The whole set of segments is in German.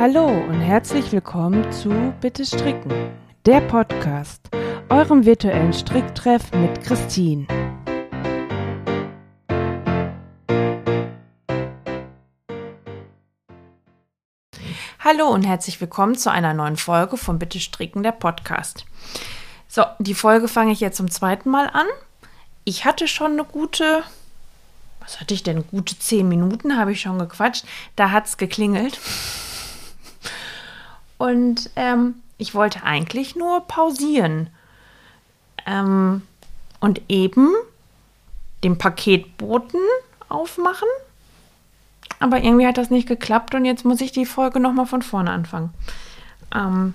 Hallo und herzlich willkommen zu Bitte Stricken, der Podcast, eurem virtuellen Stricktreff mit Christine. Hallo und herzlich willkommen zu einer neuen Folge von Bitte Stricken, der Podcast. So, die Folge fange ich jetzt zum zweiten Mal an. Ich hatte schon eine gute, was hatte ich denn, gute zehn Minuten habe ich schon gequatscht. Da hat es geklingelt. Und ähm, ich wollte eigentlich nur pausieren. Ähm, und eben den Paketboten aufmachen. Aber irgendwie hat das nicht geklappt und jetzt muss ich die Folge nochmal von vorne anfangen. Ähm,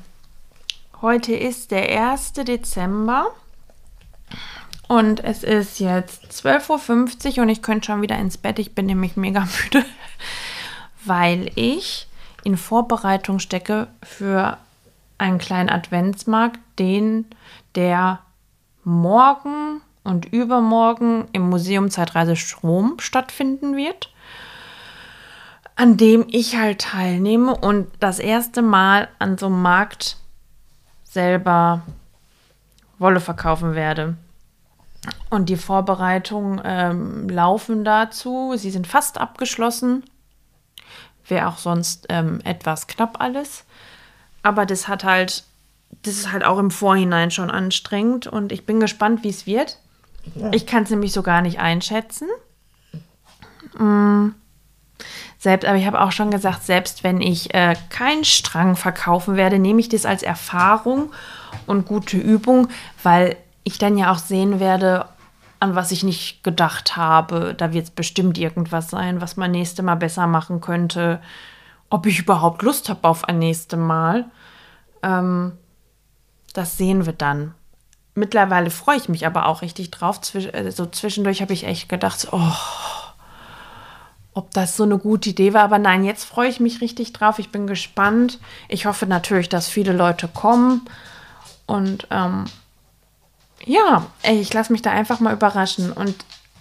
heute ist der 1. Dezember und es ist jetzt 12.50 Uhr und ich könnte schon wieder ins Bett. Ich bin nämlich mega müde, weil ich in Vorbereitung stecke für einen kleinen Adventsmarkt, den der morgen und übermorgen im Museum Zeitreise Strom stattfinden wird, an dem ich halt teilnehme und das erste Mal an so einem Markt selber Wolle verkaufen werde. Und die Vorbereitungen ähm, laufen dazu. Sie sind fast abgeschlossen wäre auch sonst ähm, etwas knapp alles. Aber das hat halt, das ist halt auch im Vorhinein schon anstrengend und ich bin gespannt, wie es wird. Ja. Ich kann es nämlich so gar nicht einschätzen. Mhm. Selbst, aber ich habe auch schon gesagt, selbst wenn ich äh, keinen Strang verkaufen werde, nehme ich das als Erfahrung und gute Übung, weil ich dann ja auch sehen werde, an was ich nicht gedacht habe. Da wird es bestimmt irgendwas sein, was man nächste Mal besser machen könnte. Ob ich überhaupt Lust habe auf ein nächstes Mal, ähm, das sehen wir dann. Mittlerweile freue ich mich aber auch richtig drauf. Zwisch äh, so zwischendurch habe ich echt gedacht, oh, ob das so eine gute Idee war. Aber nein, jetzt freue ich mich richtig drauf. Ich bin gespannt. Ich hoffe natürlich, dass viele Leute kommen. Und ähm, ja, ey, ich lasse mich da einfach mal überraschen. Und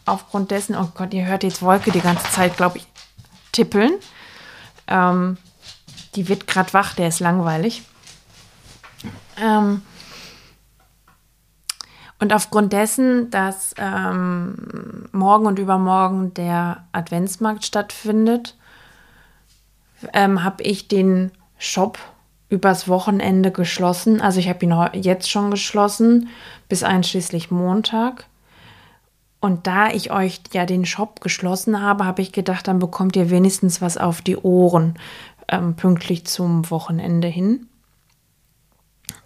aufgrund dessen, oh Gott, ihr hört jetzt Wolke die ganze Zeit, glaube ich, tippeln. Ähm, die wird gerade wach, der ist langweilig. Ähm, und aufgrund dessen, dass ähm, morgen und übermorgen der Adventsmarkt stattfindet, ähm, habe ich den Shop übers Wochenende geschlossen. Also ich habe ihn jetzt schon geschlossen, bis einschließlich Montag. Und da ich euch ja den Shop geschlossen habe, habe ich gedacht, dann bekommt ihr wenigstens was auf die Ohren ähm, pünktlich zum Wochenende hin.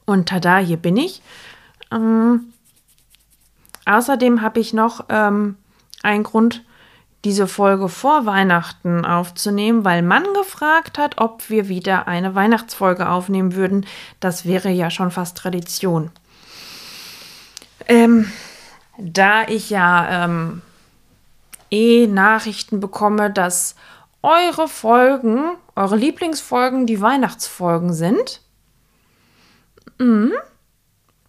Und tada, hier bin ich. Ähm, außerdem habe ich noch ähm, einen Grund, diese Folge vor Weihnachten aufzunehmen, weil man gefragt hat, ob wir wieder eine Weihnachtsfolge aufnehmen würden. Das wäre ja schon fast Tradition. Ähm, da ich ja ähm, eh Nachrichten bekomme, dass eure Folgen, eure Lieblingsfolgen die Weihnachtsfolgen sind, mh,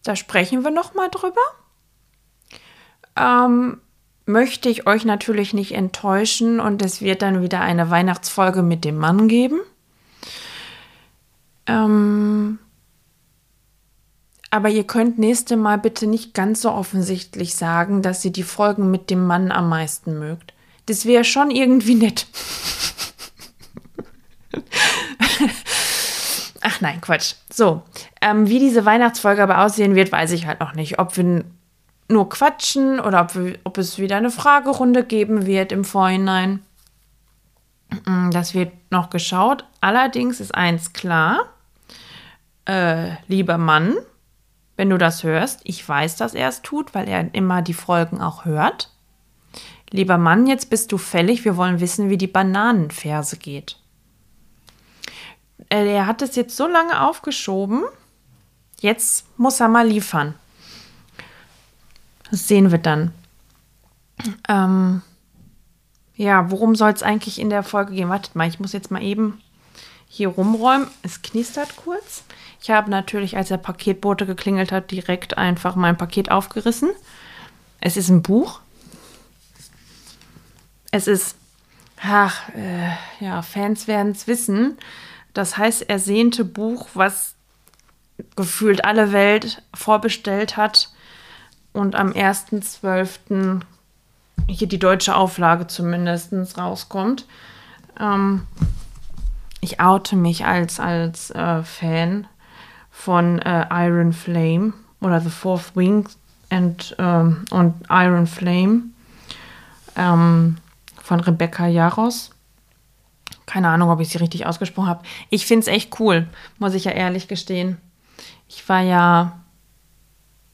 da sprechen wir noch mal drüber. Ähm, möchte ich euch natürlich nicht enttäuschen und es wird dann wieder eine Weihnachtsfolge mit dem Mann geben. Ähm, aber ihr könnt nächste Mal bitte nicht ganz so offensichtlich sagen, dass ihr die Folgen mit dem Mann am meisten mögt. Das wäre schon irgendwie nett. Ach nein, Quatsch. So, ähm, wie diese Weihnachtsfolge aber aussehen wird, weiß ich halt noch nicht. Ob wir nur quatschen oder ob, ob es wieder eine Fragerunde geben wird im Vorhinein. Mm, das wird noch geschaut. Allerdings ist eins klar, äh, lieber Mann, wenn du das hörst, ich weiß, dass er es tut, weil er immer die Folgen auch hört. Lieber Mann, jetzt bist du fällig, wir wollen wissen, wie die Bananenferse geht. Äh, er hat es jetzt so lange aufgeschoben, jetzt muss er mal liefern. Das sehen wir dann. Ähm, ja, worum soll es eigentlich in der Folge gehen? Wartet mal, ich muss jetzt mal eben hier rumräumen. Es knistert kurz. Ich habe natürlich, als der Paketbote geklingelt hat, direkt einfach mein Paket aufgerissen. Es ist ein Buch. Es ist, ach, äh, ja, Fans werden es wissen. das heißt ersehnte Buch, was gefühlt alle Welt vorbestellt hat und am 1.12. hier die deutsche Auflage zumindest rauskommt. Ähm, ich oute mich als, als äh, Fan von äh, Iron Flame oder The Fourth Wing and, ähm, und Iron Flame ähm, von Rebecca Jaros. Keine Ahnung, ob ich sie richtig ausgesprochen habe. Ich finde es echt cool, muss ich ja ehrlich gestehen. Ich war ja,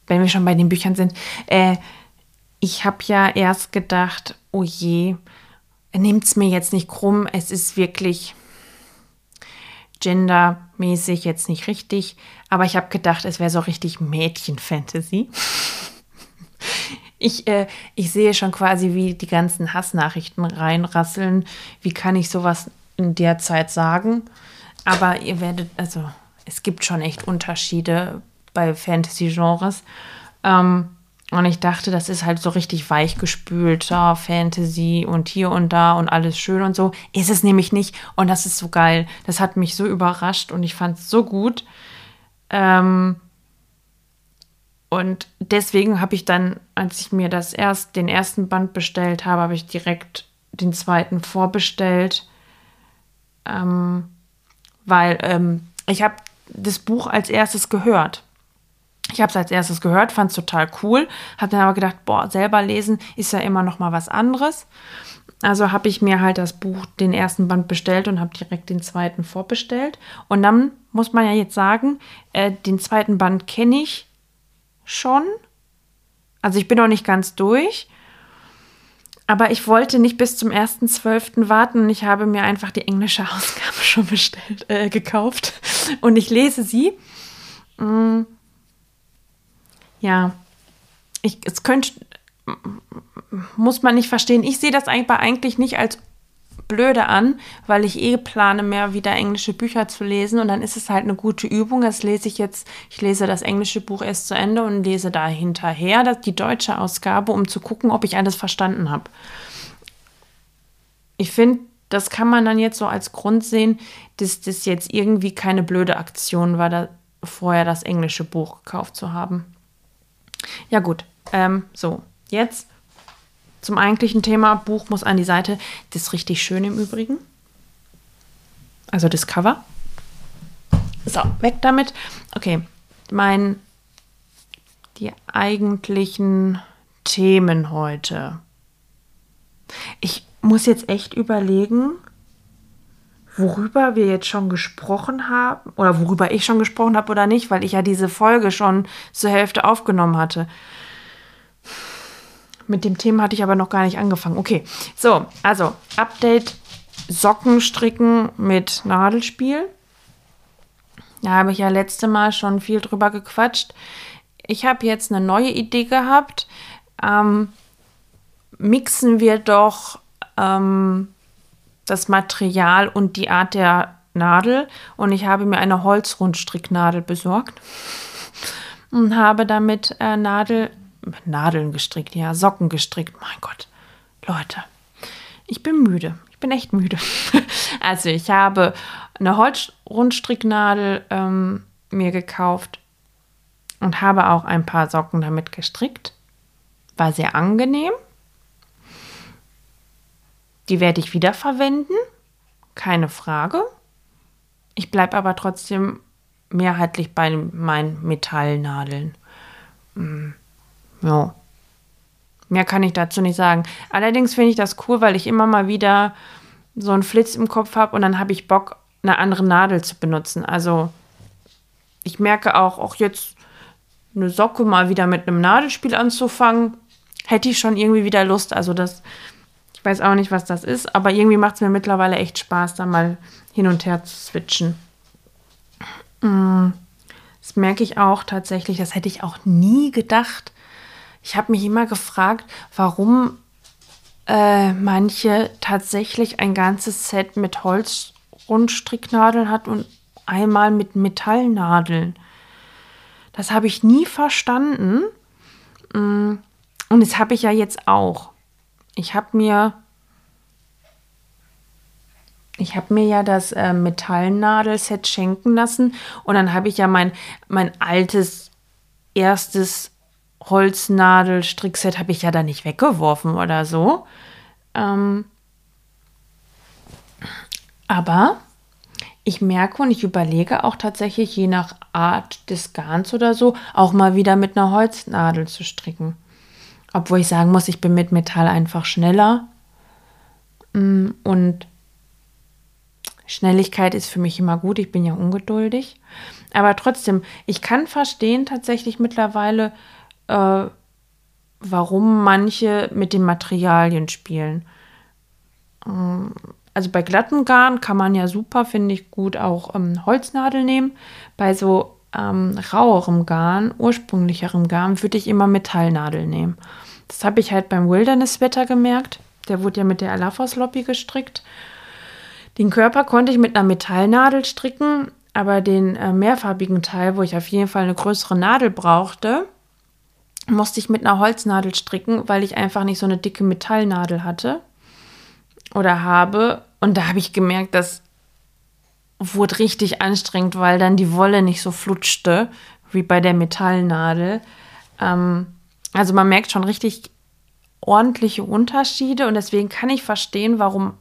wenn wir schon bei den Büchern sind, äh, ich habe ja erst gedacht, oh je, nehmt es mir jetzt nicht krumm, es ist wirklich gendermäßig jetzt nicht richtig, aber ich habe gedacht, es wäre so richtig Mädchen-Fantasy. Ich, äh, ich sehe schon quasi, wie die ganzen Hassnachrichten reinrasseln. Wie kann ich sowas in der Zeit sagen? Aber ihr werdet, also es gibt schon echt Unterschiede bei Fantasy-Genres. Ähm, und ich dachte, das ist halt so richtig weichgespült, ja, Fantasy und hier und da und alles schön und so. Ist es nämlich nicht. Und das ist so geil. Das hat mich so überrascht und ich fand es so gut. Ähm, und deswegen habe ich dann, als ich mir das erst, den ersten Band bestellt habe, habe ich direkt den zweiten vorbestellt. Ähm, weil ähm, ich habe das Buch als erstes gehört. Ich habe es als erstes gehört, fand es total cool, habe dann aber gedacht, boah, selber lesen ist ja immer noch mal was anderes. Also habe ich mir halt das Buch, den ersten Band bestellt und habe direkt den zweiten vorbestellt. Und dann muss man ja jetzt sagen, äh, den zweiten Band kenne ich schon. Also ich bin noch nicht ganz durch. Aber ich wollte nicht bis zum 1.12. warten. Ich habe mir einfach die englische Ausgabe schon bestellt, äh, gekauft. Und ich lese sie. Mm ja, ich, es könnte, muss man nicht verstehen. Ich sehe das eigentlich nicht als blöde an, weil ich eh plane, mehr wieder englische Bücher zu lesen und dann ist es halt eine gute Übung. Das lese ich jetzt, ich lese das englische Buch erst zu Ende und lese da hinterher die deutsche Ausgabe, um zu gucken, ob ich alles verstanden habe. Ich finde, das kann man dann jetzt so als Grund sehen, dass das jetzt irgendwie keine blöde Aktion war, da vorher das englische Buch gekauft zu haben. Ja gut, ähm, so, jetzt zum eigentlichen Thema. Buch muss an die Seite. Das ist richtig schön im Übrigen. Also das Cover. So, weg damit. Okay, mein, die eigentlichen Themen heute. Ich muss jetzt echt überlegen, worüber wir jetzt schon gesprochen haben oder worüber ich schon gesprochen habe oder nicht, weil ich ja diese Folge schon zur Hälfte aufgenommen hatte. Mit dem Thema hatte ich aber noch gar nicht angefangen. Okay, so, also Update Sockenstricken mit Nadelspiel. Da habe ich ja letzte Mal schon viel drüber gequatscht. Ich habe jetzt eine neue Idee gehabt. Ähm, mixen wir doch ähm, das Material und die Art der Nadel und ich habe mir eine Holzrundstricknadel besorgt und habe damit äh, Nadel, Nadeln gestrickt, ja, Socken gestrickt. Mein Gott, Leute, ich bin müde. Ich bin echt müde. also ich habe eine Holzrundstricknadel ähm, mir gekauft und habe auch ein paar Socken damit gestrickt. War sehr angenehm. Die werde ich wiederverwenden, keine Frage. Ich bleibe aber trotzdem mehrheitlich bei meinen Metallnadeln. Mm, ja. Mehr kann ich dazu nicht sagen. Allerdings finde ich das cool, weil ich immer mal wieder so einen Flitz im Kopf habe und dann habe ich Bock, eine andere Nadel zu benutzen. Also ich merke auch, auch jetzt eine Socke mal wieder mit einem Nadelspiel anzufangen, hätte ich schon irgendwie wieder Lust. Also das weiß auch nicht, was das ist, aber irgendwie macht es mir mittlerweile echt Spaß, da mal hin und her zu switchen. Mm, das merke ich auch tatsächlich, das hätte ich auch nie gedacht. Ich habe mich immer gefragt, warum äh, manche tatsächlich ein ganzes Set mit Holzrundstricknadeln hat und einmal mit Metallnadeln. Das habe ich nie verstanden. Mm, und das habe ich ja jetzt auch ich habe mir ich habe mir ja das äh, Metallnadelset schenken lassen und dann habe ich ja mein, mein altes erstes Holznadelstrickset habe ich ja da nicht weggeworfen oder so. Ähm, aber ich merke und ich überlege auch tatsächlich, je nach Art des Garns oder so, auch mal wieder mit einer Holznadel zu stricken. Obwohl ich sagen muss, ich bin mit Metall einfach schneller. Mm, und Schnelligkeit ist für mich immer gut. Ich bin ja ungeduldig. Aber trotzdem, ich kann verstehen tatsächlich mittlerweile, äh, warum manche mit den Materialien spielen. Ähm, also bei glatten Garn kann man ja super, finde ich, gut auch ähm, Holznadel nehmen. Bei so ähm, rauerem Garn, ursprünglicherem Garn, würde ich immer Metallnadel nehmen. Das habe ich halt beim Wilderness-Wetter gemerkt. Der wurde ja mit der Alafos Lobby gestrickt. Den Körper konnte ich mit einer Metallnadel stricken, aber den äh, mehrfarbigen Teil, wo ich auf jeden Fall eine größere Nadel brauchte, musste ich mit einer Holznadel stricken, weil ich einfach nicht so eine dicke Metallnadel hatte oder habe. Und da habe ich gemerkt, das wurde richtig anstrengend, weil dann die Wolle nicht so flutschte wie bei der Metallnadel. Ähm, also man merkt schon richtig ordentliche Unterschiede und deswegen kann ich verstehen, warum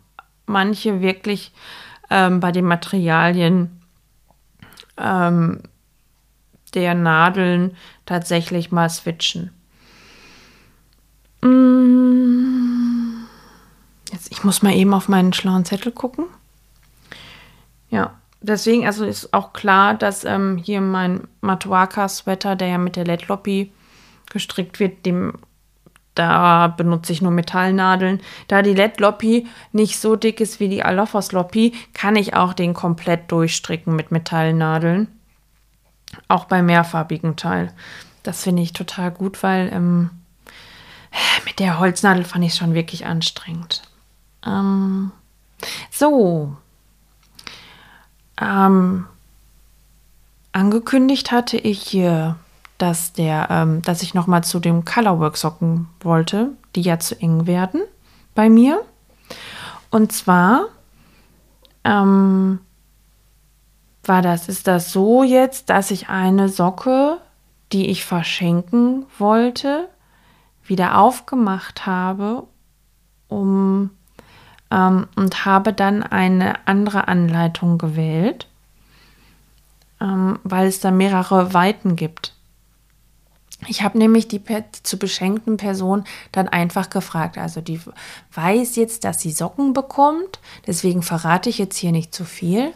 manche wirklich ähm, bei den Materialien ähm, der Nadeln tatsächlich mal switchen. Mm. Jetzt, ich muss mal eben auf meinen schlauen Zettel gucken. Ja, deswegen, also ist auch klar, dass ähm, hier mein Matuaka-Sweater, der ja mit der LED Lobby gestrickt wird, dem da benutze ich nur Metallnadeln. Da die LED Lobby nicht so dick ist wie die Alofos Lobby, kann ich auch den komplett durchstricken mit Metallnadeln. Auch bei mehrfarbigen Teil. Das finde ich total gut, weil ähm, mit der Holznadel fand ich es schon wirklich anstrengend. Ähm, so. Ähm, angekündigt hatte ich dass, der, ähm, dass ich noch mal zu dem Colorwork Socken wollte, die ja zu eng werden bei mir. Und zwar ähm, war das, ist das so jetzt, dass ich eine Socke, die ich verschenken wollte, wieder aufgemacht habe, um ähm, und habe dann eine andere Anleitung gewählt, ähm, weil es da mehrere Weiten gibt. Ich habe nämlich die, die zu beschenkten Person dann einfach gefragt. Also die weiß jetzt, dass sie Socken bekommt, deswegen verrate ich jetzt hier nicht zu viel.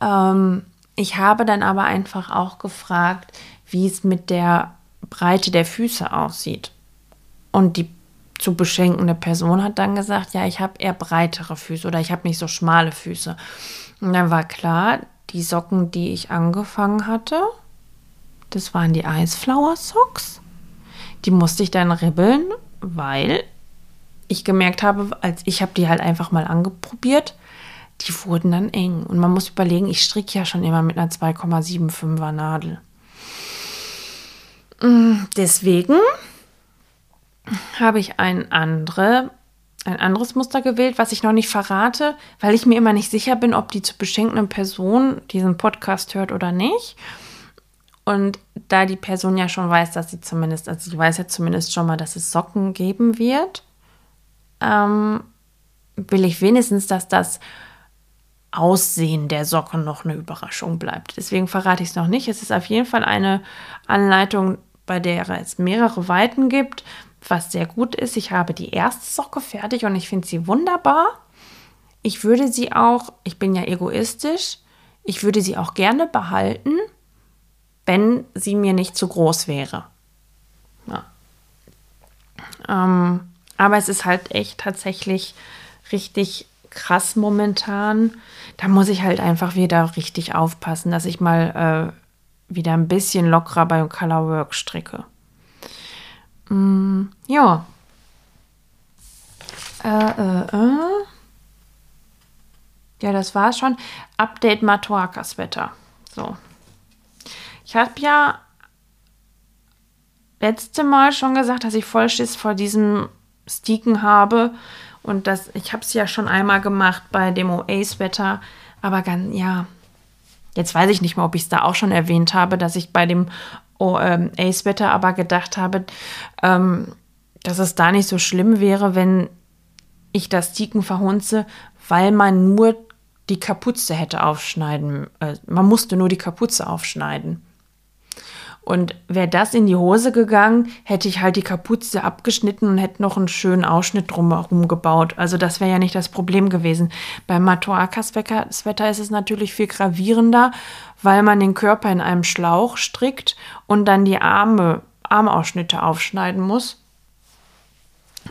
Ähm, ich habe dann aber einfach auch gefragt, wie es mit der Breite der Füße aussieht. Und die zu beschenkende Person hat dann gesagt, ja, ich habe eher breitere Füße oder ich habe nicht so schmale Füße. Und dann war klar, die Socken, die ich angefangen hatte, das waren die Iceflower Socks. Die musste ich dann ribbeln, weil ich gemerkt habe, als ich habe die halt einfach mal angeprobiert, die wurden dann eng. Und man muss überlegen, ich stricke ja schon immer mit einer 2,75er Nadel. Mm, deswegen habe ich ein, andere, ein anderes Muster gewählt, was ich noch nicht verrate, weil ich mir immer nicht sicher bin, ob die zu beschenkenden Person diesen Podcast hört oder nicht. Und da die Person ja schon weiß, dass sie zumindest, also sie weiß ja zumindest schon mal, dass es Socken geben wird, ähm, will ich wenigstens, dass das Aussehen der Socken noch eine Überraschung bleibt. Deswegen verrate ich es noch nicht. Es ist auf jeden Fall eine Anleitung, bei der es mehrere Weiten gibt, was sehr gut ist. Ich habe die erste Socke fertig und ich finde sie wunderbar. Ich würde sie auch, ich bin ja egoistisch, ich würde sie auch gerne behalten, wenn sie mir nicht zu groß wäre. Ja. Ähm, aber es ist halt echt tatsächlich richtig krass momentan. Da muss ich halt einfach wieder richtig aufpassen, dass ich mal äh, wieder ein bisschen lockerer beim Colorwork stricke. Mm, ja. Äh, äh, äh. Ja, das war schon. Update Matuakas Wetter. So. Ich habe ja letzte Mal schon gesagt, dass ich voll Schiss vor diesem Sticken habe Und das, ich habe es ja schon einmal gemacht bei dem Oace-Wetter, aber ganz, ja, jetzt weiß ich nicht mehr, ob ich es da auch schon erwähnt habe, dass ich bei dem oh, ähm, Ace-Wetter aber gedacht habe, ähm, dass es da nicht so schlimm wäre, wenn ich das Tiken verhunze, weil man nur die Kapuze hätte aufschneiden. Äh, man musste nur die Kapuze aufschneiden. Und wäre das in die Hose gegangen, hätte ich halt die Kapuze abgeschnitten und hätte noch einen schönen Ausschnitt drumherum gebaut. Also das wäre ja nicht das Problem gewesen. Beim Matoakas Wetter ist es natürlich viel gravierender, weil man den Körper in einem Schlauch strickt und dann die Arme, Armausschnitte aufschneiden muss.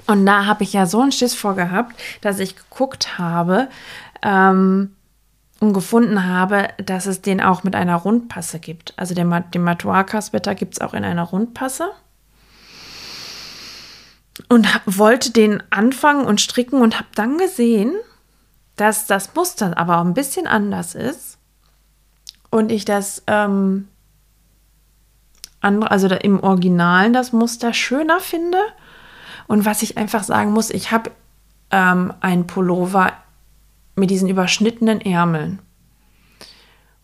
Und da habe ich ja so einen Schiss vor gehabt, dass ich geguckt habe, ähm, und gefunden habe, dass es den auch mit einer Rundpasse gibt. Also den, den Matuaka-Sweater gibt es auch in einer Rundpasse. Und wollte den anfangen und stricken und habe dann gesehen, dass das Muster aber auch ein bisschen anders ist. Und ich das, ähm, andere, also im Originalen das Muster schöner finde. Und was ich einfach sagen muss, ich habe ähm, einen Pullover mit diesen überschnittenen Ärmeln.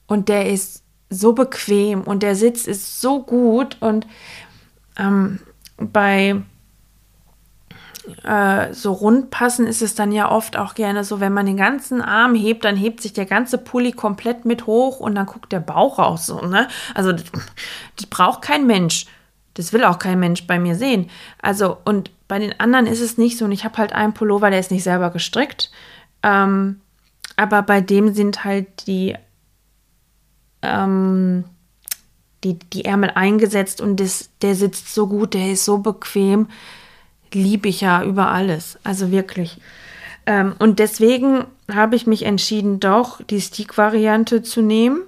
Und der ist so bequem und der Sitz ist so gut. Und ähm, bei äh, so Rundpassen ist es dann ja oft auch gerne so, wenn man den ganzen Arm hebt, dann hebt sich der ganze Pulli komplett mit hoch und dann guckt der Bauch raus. So, ne? Also das, das braucht kein Mensch. Das will auch kein Mensch bei mir sehen. Also, und bei den anderen ist es nicht so. Und ich habe halt einen Pullover, der ist nicht selber gestrickt. Ähm, aber bei dem sind halt die, ähm, die, die Ärmel eingesetzt und das, der sitzt so gut, der ist so bequem. Liebe ich ja über alles. Also wirklich. Ähm, und deswegen habe ich mich entschieden, doch die Stick-Variante zu nehmen,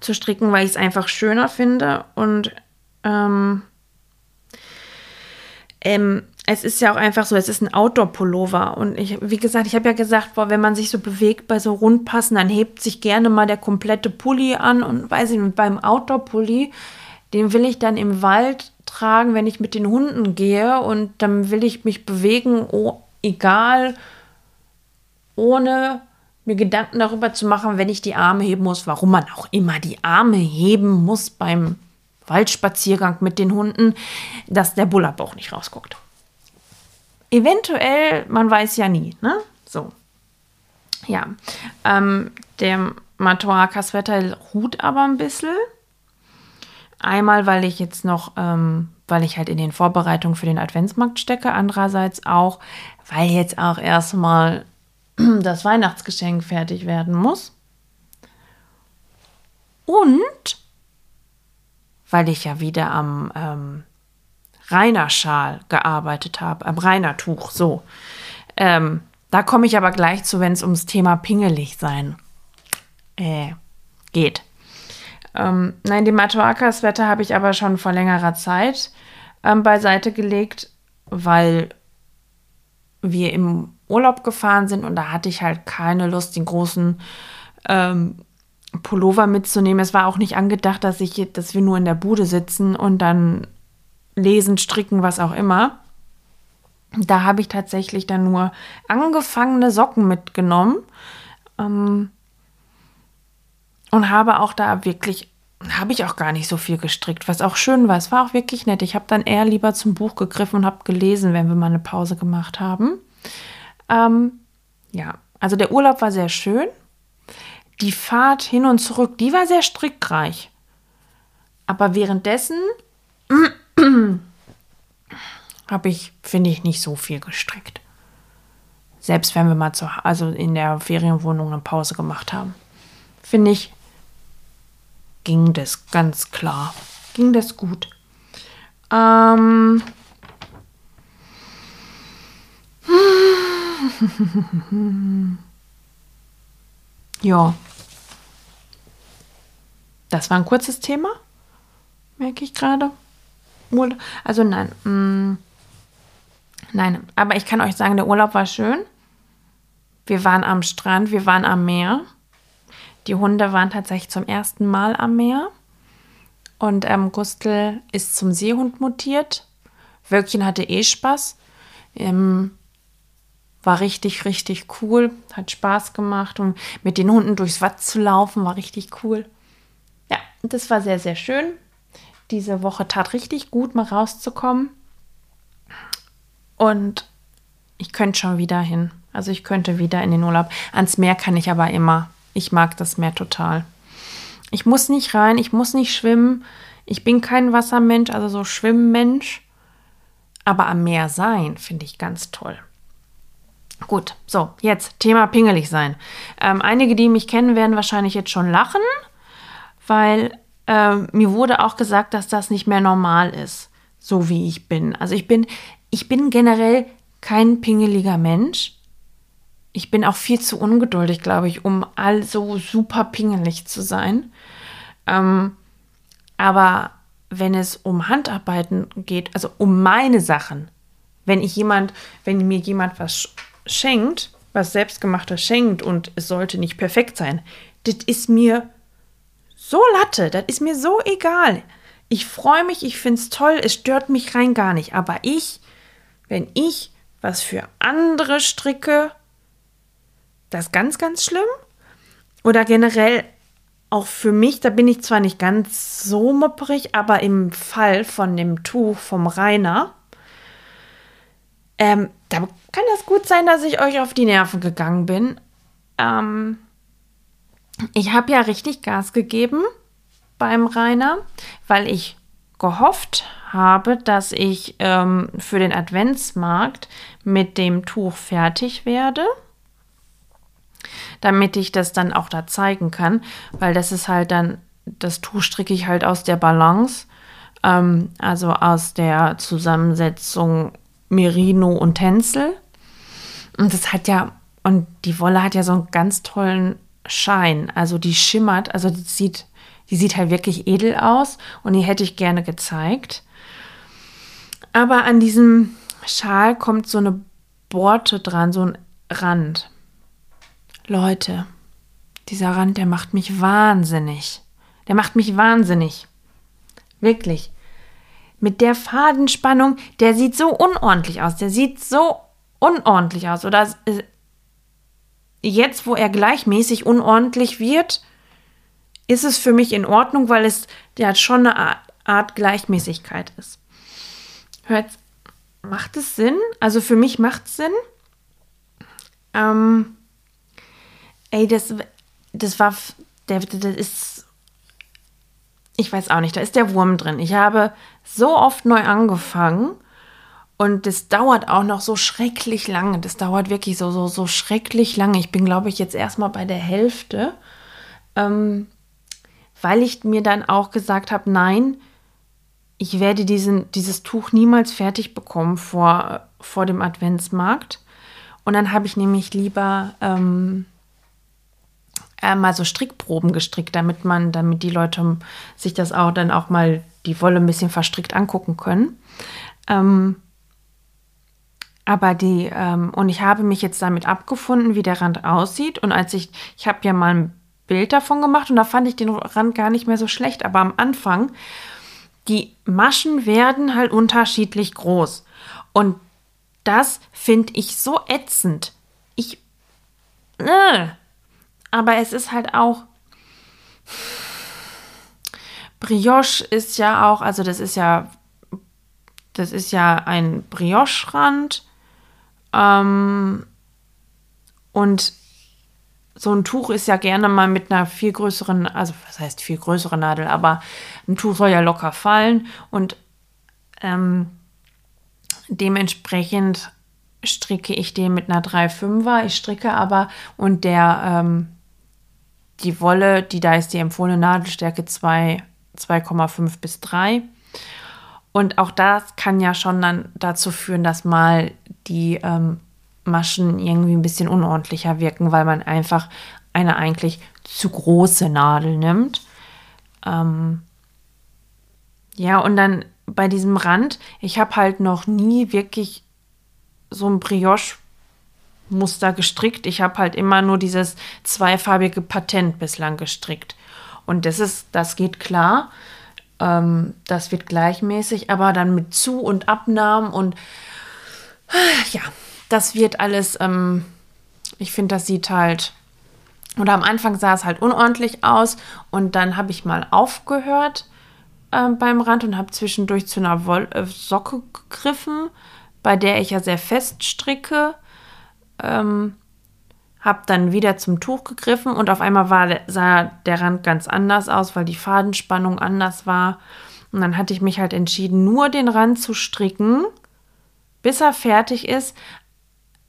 zu stricken, weil ich es einfach schöner finde. Und ähm, ähm, es ist ja auch einfach so, es ist ein Outdoor-Pullover. Und ich, wie gesagt, ich habe ja gesagt, boah, wenn man sich so bewegt bei so Rundpassen, dann hebt sich gerne mal der komplette Pulli an. Und weiß ich nicht, beim Outdoor-Pulli, den will ich dann im Wald tragen, wenn ich mit den Hunden gehe. Und dann will ich mich bewegen, oh, egal, ohne mir Gedanken darüber zu machen, wenn ich die Arme heben muss, warum man auch immer die Arme heben muss beim Waldspaziergang mit den Hunden, dass der Bullerbauch nicht rausguckt. Eventuell, man weiß ja nie, ne? So. Ja. Ähm, der Matoaka-Sweater ruht aber ein bisschen. Einmal, weil ich jetzt noch, ähm, weil ich halt in den Vorbereitungen für den Adventsmarkt stecke. Andererseits auch, weil jetzt auch erstmal das Weihnachtsgeschenk fertig werden muss. Und weil ich ja wieder am ähm, Rainer-Schal gearbeitet habe, am Rainer-Tuch, so. Ähm, da komme ich aber gleich zu, wenn es ums Thema pingelig sein äh, geht. Ähm, nein, die Matuakas-Wetter habe ich aber schon vor längerer Zeit ähm, beiseite gelegt, weil wir im Urlaub gefahren sind und da hatte ich halt keine Lust, den großen ähm, Pullover mitzunehmen. Es war auch nicht angedacht, dass ich, dass wir nur in der Bude sitzen und dann lesen, stricken, was auch immer. Da habe ich tatsächlich dann nur angefangene Socken mitgenommen ähm, und habe auch da wirklich, habe ich auch gar nicht so viel gestrickt, was auch schön war. Es war auch wirklich nett. Ich habe dann eher lieber zum Buch gegriffen und habe gelesen, wenn wir mal eine Pause gemacht haben. Ähm, ja, also der Urlaub war sehr schön. Die Fahrt hin und zurück, die war sehr strickreich. Aber währenddessen habe ich, finde ich, nicht so viel gestrickt. Selbst wenn wir mal zu, also in der Ferienwohnung eine Pause gemacht haben. Finde ich, ging das ganz klar. Ging das gut. Ähm. ja. Das war ein kurzes Thema, merke ich gerade. Urlaub. Also nein. Mm, nein, aber ich kann euch sagen, der Urlaub war schön. Wir waren am Strand, wir waren am Meer. Die Hunde waren tatsächlich zum ersten Mal am Meer. Und ähm, Gustl ist zum Seehund mutiert. Wölkchen hatte eh Spaß. Ähm, war richtig, richtig cool. Hat Spaß gemacht und mit den Hunden durchs Watt zu laufen war richtig cool. Ja, das war sehr, sehr schön. Diese Woche tat richtig gut, mal rauszukommen. Und ich könnte schon wieder hin. Also ich könnte wieder in den Urlaub. Ans Meer kann ich aber immer. Ich mag das Meer total. Ich muss nicht rein, ich muss nicht schwimmen. Ich bin kein Wassermensch, also so Schwimmmensch. Aber am Meer sein finde ich ganz toll. Gut, so, jetzt Thema pingelig sein. Ähm, einige, die mich kennen, werden wahrscheinlich jetzt schon lachen, weil äh, mir wurde auch gesagt, dass das nicht mehr normal ist, so wie ich bin. Also ich bin, ich bin generell kein pingeliger Mensch. Ich bin auch viel zu ungeduldig, glaube ich, um all so super pingelig zu sein. Ähm, aber wenn es um Handarbeiten geht, also um meine Sachen, wenn ich jemand, wenn mir jemand was schenkt, was selbstgemachtes schenkt und es sollte nicht perfekt sein, das ist mir so Latte, das ist mir so egal. Ich freue mich, ich finde es toll, es stört mich rein gar nicht. Aber ich, wenn ich was für andere stricke, das ist ganz, ganz schlimm. Oder generell auch für mich, da bin ich zwar nicht ganz so mopperig, aber im Fall von dem Tuch vom Rainer, ähm, da kann das gut sein, dass ich euch auf die Nerven gegangen bin. Ähm, ich habe ja richtig Gas gegeben beim Rainer, weil ich gehofft habe, dass ich ähm, für den Adventsmarkt mit dem Tuch fertig werde damit ich das dann auch da zeigen kann, weil das ist halt dann, das Tuch stricke ich halt aus der Balance, ähm, also aus der Zusammensetzung Merino und Tencel. Und das hat ja, und die Wolle hat ja so einen ganz tollen Schein, also die schimmert, also die sieht, die sieht halt wirklich edel aus und die hätte ich gerne gezeigt. Aber an diesem Schal kommt so eine Borte dran, so ein Rand. Leute, dieser Rand, der macht mich wahnsinnig. Der macht mich wahnsinnig. Wirklich. Mit der Fadenspannung, der sieht so unordentlich aus. Der sieht so unordentlich aus. Oder äh, jetzt, wo er gleichmäßig unordentlich wird, ist es für mich in Ordnung, weil es ja schon eine Art, Art Gleichmäßigkeit ist. Hört, macht es Sinn? Also für mich macht es Sinn. Ähm, Ey, das, das war, der, das ist, ich weiß auch nicht, da ist der Wurm drin. Ich habe so oft neu angefangen und das dauert auch noch so schrecklich lange. Das dauert wirklich so, so, so schrecklich lange. Ich bin, glaube ich, jetzt erstmal bei der Hälfte, ähm, weil ich mir dann auch gesagt habe, nein, ich werde diesen, dieses Tuch niemals fertig bekommen vor, vor dem Adventsmarkt. Und dann habe ich nämlich lieber ähm, äh, mal so Strickproben gestrickt, damit man, damit die Leute sich das auch dann auch mal die Wolle ein bisschen verstrickt angucken können. Ähm, aber die, ähm, und ich habe mich jetzt damit abgefunden, wie der Rand aussieht. Und als ich, ich habe ja mal ein Bild davon gemacht und da fand ich den Rand gar nicht mehr so schlecht. Aber am Anfang, die Maschen werden halt unterschiedlich groß. Und das finde ich so ätzend. Ich, äh, aber es ist halt auch. Brioche ist ja auch, also das ist ja, das ist ja ein Brioche-Rand. Ähm, und so ein Tuch ist ja gerne mal mit einer viel größeren, also was heißt viel größere Nadel, aber ein Tuch soll ja locker fallen und ähm, dementsprechend stricke ich den mit einer 3,5er. Ich stricke aber und der ähm, die Wolle, die da ist die empfohlene Nadelstärke 2,5 bis 3. Und auch das kann ja schon dann dazu führen, dass mal die ähm, Maschen irgendwie ein bisschen unordentlicher wirken, weil man einfach eine eigentlich zu große Nadel nimmt. Ähm ja, und dann bei diesem Rand, ich habe halt noch nie wirklich so ein Brioche Muster gestrickt. Ich habe halt immer nur dieses zweifarbige Patent bislang gestrickt. Und das ist, das geht klar. Ähm, das wird gleichmäßig, aber dann mit Zu- und Abnahmen und ja, das wird alles, ähm, ich finde, das sieht halt, oder am Anfang sah es halt unordentlich aus und dann habe ich mal aufgehört äh, beim Rand und habe zwischendurch zu einer Woll äh, Socke gegriffen, bei der ich ja sehr fest stricke. Ähm, habe dann wieder zum Tuch gegriffen und auf einmal war, sah der Rand ganz anders aus, weil die Fadenspannung anders war. Und dann hatte ich mich halt entschieden, nur den Rand zu stricken, bis er fertig ist.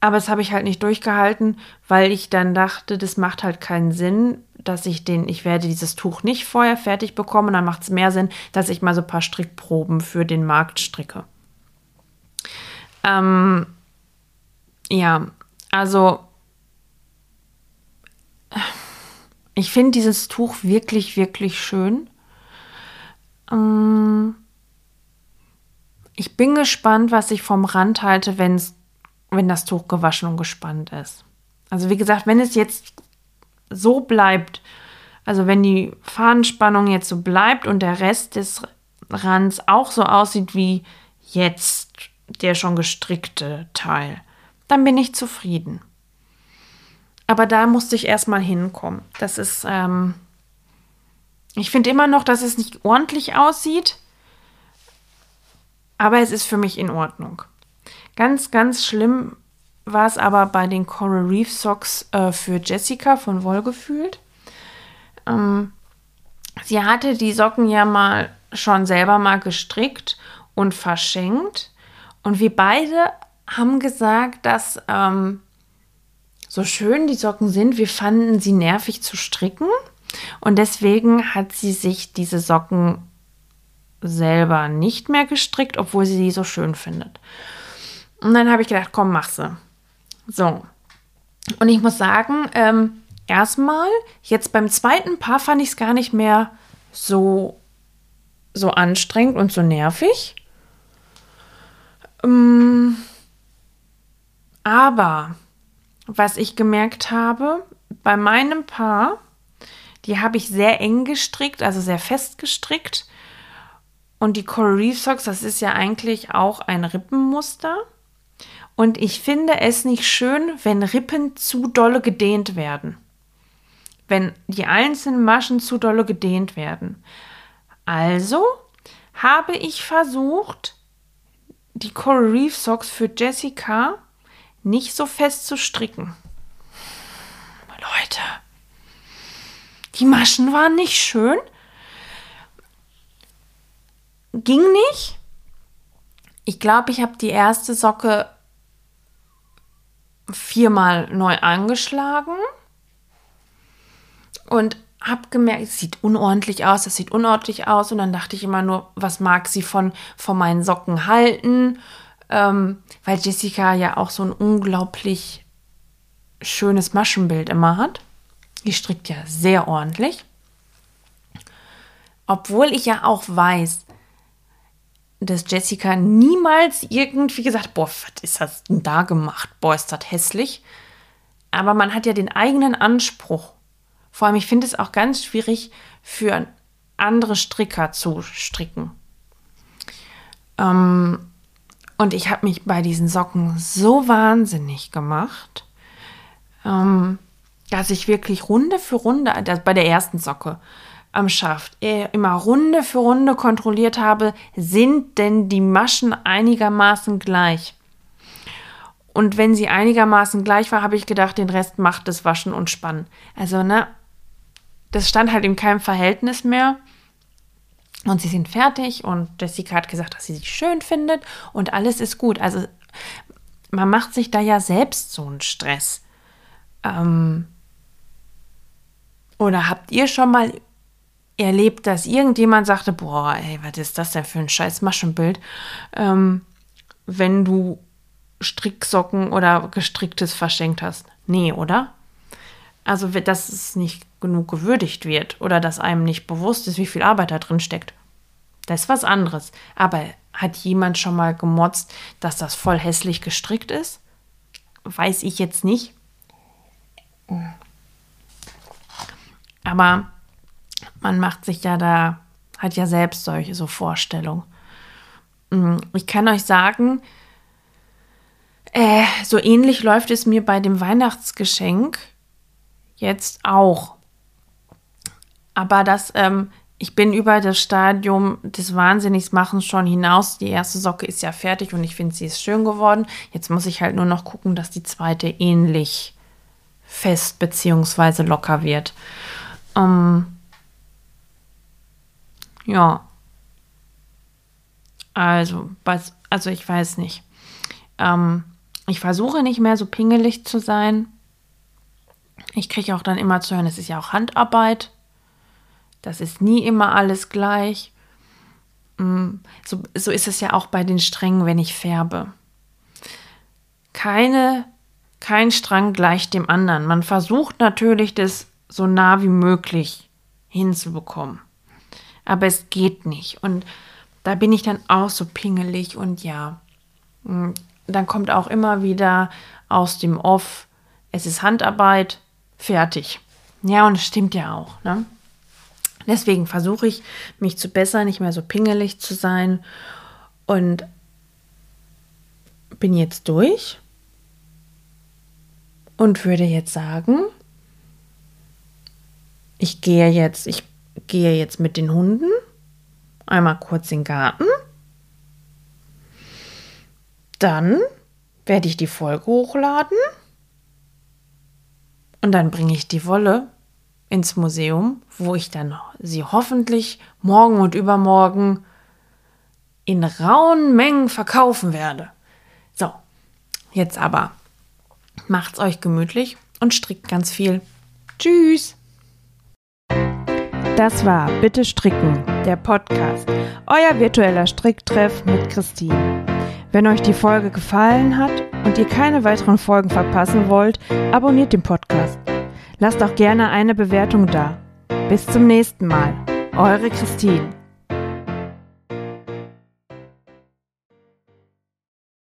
Aber das habe ich halt nicht durchgehalten, weil ich dann dachte, das macht halt keinen Sinn, dass ich den, ich werde dieses Tuch nicht vorher fertig bekommen. Dann macht es mehr Sinn, dass ich mal so ein paar Strickproben für den Markt stricke. Ähm, ja, also ich finde dieses Tuch wirklich, wirklich schön. Ähm, ich bin gespannt, was ich vom Rand halte, wenn's, wenn das Tuch gewaschen und gespannt ist. Also wie gesagt, wenn es jetzt so bleibt, also wenn die Fadenspannung jetzt so bleibt und der Rest des Rands auch so aussieht wie jetzt der schon gestrickte Teil, dann bin ich zufrieden. Aber da musste ich erstmal hinkommen. Das ist, ähm, ich finde immer noch, dass es nicht ordentlich aussieht, aber es ist für mich in Ordnung. Ganz, ganz schlimm war es aber bei den Coral Reef Socks äh, für Jessica von Wohlgefühlt. Ähm, sie hatte die Socken ja mal schon selber mal gestrickt und verschenkt. Und wir beide haben gesagt, dass ähm, so schön die Socken sind, wir fanden sie nervig zu stricken. Und deswegen hat sie sich diese Socken selber nicht mehr gestrickt, obwohl sie die so schön findet. Und dann habe ich gedacht, komm, mach sie. So. Und ich muss sagen, ähm, erstmal, jetzt beim zweiten Paar fand ich es gar nicht mehr so, so anstrengend und so nervig. Ähm, aber was ich gemerkt habe, bei meinem Paar, die habe ich sehr eng gestrickt, also sehr fest gestrickt. Und die Coral Reef Socks, das ist ja eigentlich auch ein Rippenmuster. Und ich finde es nicht schön, wenn Rippen zu dolle gedehnt werden. Wenn die einzelnen Maschen zu dolle gedehnt werden. Also habe ich versucht, die Coral Reef Socks für Jessica nicht so fest zu stricken. Leute, die Maschen waren nicht schön. Ging nicht. Ich glaube, ich habe die erste Socke viermal neu angeschlagen und habe gemerkt, es sieht unordentlich aus, das sieht unordentlich aus. Und dann dachte ich immer nur, was mag sie von, von meinen Socken halten? Ähm, weil Jessica ja auch so ein unglaublich schönes Maschenbild immer hat. Die strickt ja sehr ordentlich. Obwohl ich ja auch weiß, dass Jessica niemals irgendwie gesagt, boah, was ist das denn da gemacht? Boah, ist das hässlich. Aber man hat ja den eigenen Anspruch. Vor allem, ich finde es auch ganz schwierig für andere Stricker zu stricken. Ähm, und ich habe mich bei diesen Socken so wahnsinnig gemacht, ähm, dass ich wirklich Runde für Runde, also bei der ersten Socke am Schaft, äh, immer Runde für Runde kontrolliert habe, sind denn die Maschen einigermaßen gleich? Und wenn sie einigermaßen gleich war, habe ich gedacht, den Rest macht das Waschen und Spannen. Also, ne, das stand halt in keinem Verhältnis mehr. Und sie sind fertig und Jessica hat gesagt, dass sie sich schön findet und alles ist gut. Also man macht sich da ja selbst so einen Stress. Ähm oder habt ihr schon mal erlebt, dass irgendjemand sagte, boah, ey, was ist das denn für ein scheiß Maschenbild, ähm, wenn du Stricksocken oder gestricktes verschenkt hast? Nee, oder? Also, dass es nicht genug gewürdigt wird oder dass einem nicht bewusst ist, wie viel Arbeit da drin steckt. Das ist was anderes. Aber hat jemand schon mal gemotzt, dass das voll hässlich gestrickt ist? Weiß ich jetzt nicht. Aber man macht sich ja da, hat ja selbst solche so Vorstellungen. Ich kann euch sagen, Äh, so ähnlich läuft es mir bei dem Weihnachtsgeschenk jetzt auch. Aber das, ähm, ich bin über das Stadium des Wahnsinnigsmachens schon hinaus. Die erste Socke ist ja fertig und ich finde, sie ist schön geworden. Jetzt muss ich halt nur noch gucken, dass die zweite ähnlich fest bzw. locker wird. Ähm, ja. Also, was, also ich weiß nicht. Ähm, ich versuche nicht mehr so pingelig zu sein. Ich kriege auch dann immer zu hören, es ist ja auch Handarbeit. Das ist nie immer alles gleich. Mm, so, so ist es ja auch bei den Strängen, wenn ich färbe. Keine, kein Strang gleicht dem anderen. Man versucht natürlich, das so nah wie möglich hinzubekommen. Aber es geht nicht. Und da bin ich dann auch so pingelig und ja. Mm, dann kommt auch immer wieder aus dem Off, es ist Handarbeit, fertig. Ja, und es stimmt ja auch. Ne? Deswegen versuche ich, mich zu bessern, nicht mehr so pingelig zu sein und bin jetzt durch und würde jetzt sagen, ich gehe jetzt, ich gehe jetzt mit den Hunden einmal kurz in den Garten. Dann werde ich die Folge hochladen und dann bringe ich die Wolle ins Museum, wo ich dann sie hoffentlich morgen und übermorgen in rauen Mengen verkaufen werde. So, jetzt aber macht's euch gemütlich und strickt ganz viel. Tschüss! Das war Bitte Stricken, der Podcast, euer virtueller Stricktreff mit Christine. Wenn euch die Folge gefallen hat und ihr keine weiteren Folgen verpassen wollt, abonniert den Podcast. Lasst auch gerne eine Bewertung da. Bis zum nächsten Mal. Eure Christine.